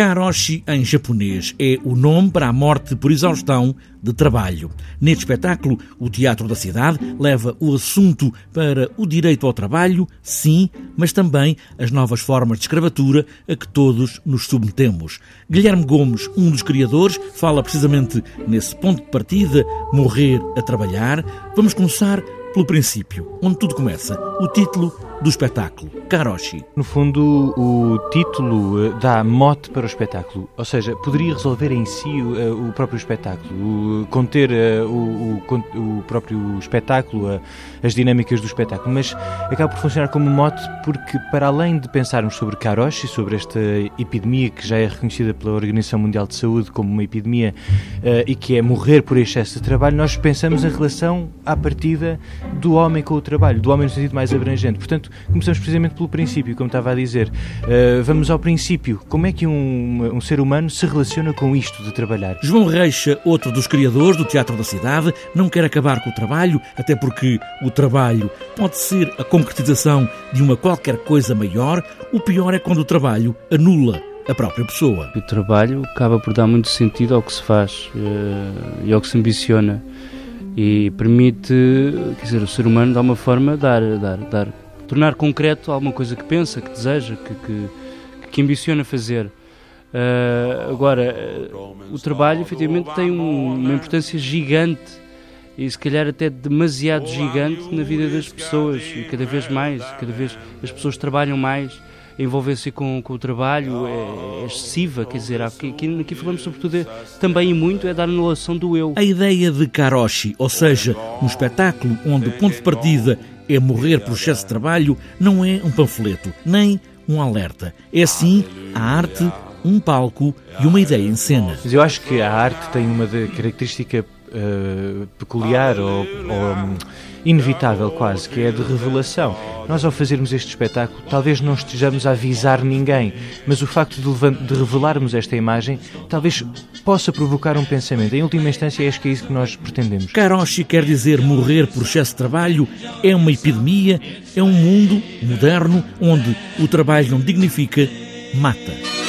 Karoshi, em japonês, é o nome para a morte por exaustão de trabalho. Neste espetáculo, o Teatro da Cidade leva o assunto para o direito ao trabalho, sim, mas também as novas formas de escravatura a que todos nos submetemos. Guilherme Gomes, um dos criadores, fala precisamente nesse ponto de partida, morrer a trabalhar. Vamos começar pelo princípio, onde tudo começa. O título do espetáculo, Karoshi. No fundo, o título eh, dá mote para o espetáculo, ou seja, poderia resolver em si o, eh, o próprio espetáculo, conter eh, o, o, o próprio espetáculo, as dinâmicas do espetáculo, mas acaba por funcionar como mote porque, para além de pensarmos sobre Karoshi, sobre esta epidemia que já é reconhecida pela Organização Mundial de Saúde como uma epidemia e que é morrer por excesso de trabalho, nós pensamos a relação à partida do homem com o trabalho, do homem no sentido mais abrangente. Portanto, começamos precisamente pelo princípio, como estava a dizer. Uh, vamos ao princípio. Como é que um, um ser humano se relaciona com isto de trabalhar? João Reixa, outro dos criadores do Teatro da Cidade, não quer acabar com o trabalho, até porque o trabalho pode ser a concretização de uma qualquer coisa maior. O pior é quando o trabalho anula a própria pessoa. O trabalho acaba por dar muito sentido ao que se faz uh, e ao que se ambiciona e permite, quer dizer, o ser humano de alguma forma dar, dar, dar tornar concreto alguma coisa que pensa, que deseja, que, que, que ambiciona fazer. Uh, agora, o trabalho efetivamente tem um, uma importância gigante e se calhar até demasiado gigante na vida das pessoas e cada vez mais, cada vez as pessoas trabalham mais, a envolvência com, com o trabalho é, é excessiva, quer dizer, aqui, aqui, falamos sobretudo é, também e muito é dar anulação do eu. A ideia de Karoshi, ou seja, um espetáculo onde o ponto de partida é morrer por excesso de trabalho não é um panfleto, nem um alerta. É sim a arte, um palco e uma ideia em cena. Mas eu acho que a arte tem uma característica uh, peculiar ou, ou um, inevitável quase, que é de revelação. Nós ao fazermos este espetáculo talvez não estejamos a avisar ninguém, mas o facto de, de revelarmos esta imagem talvez possa provocar um pensamento. Em última instância, acho que é isso que nós pretendemos. Karoshi quer dizer morrer por excesso de trabalho, é uma epidemia, é um mundo moderno onde o trabalho não dignifica, mata.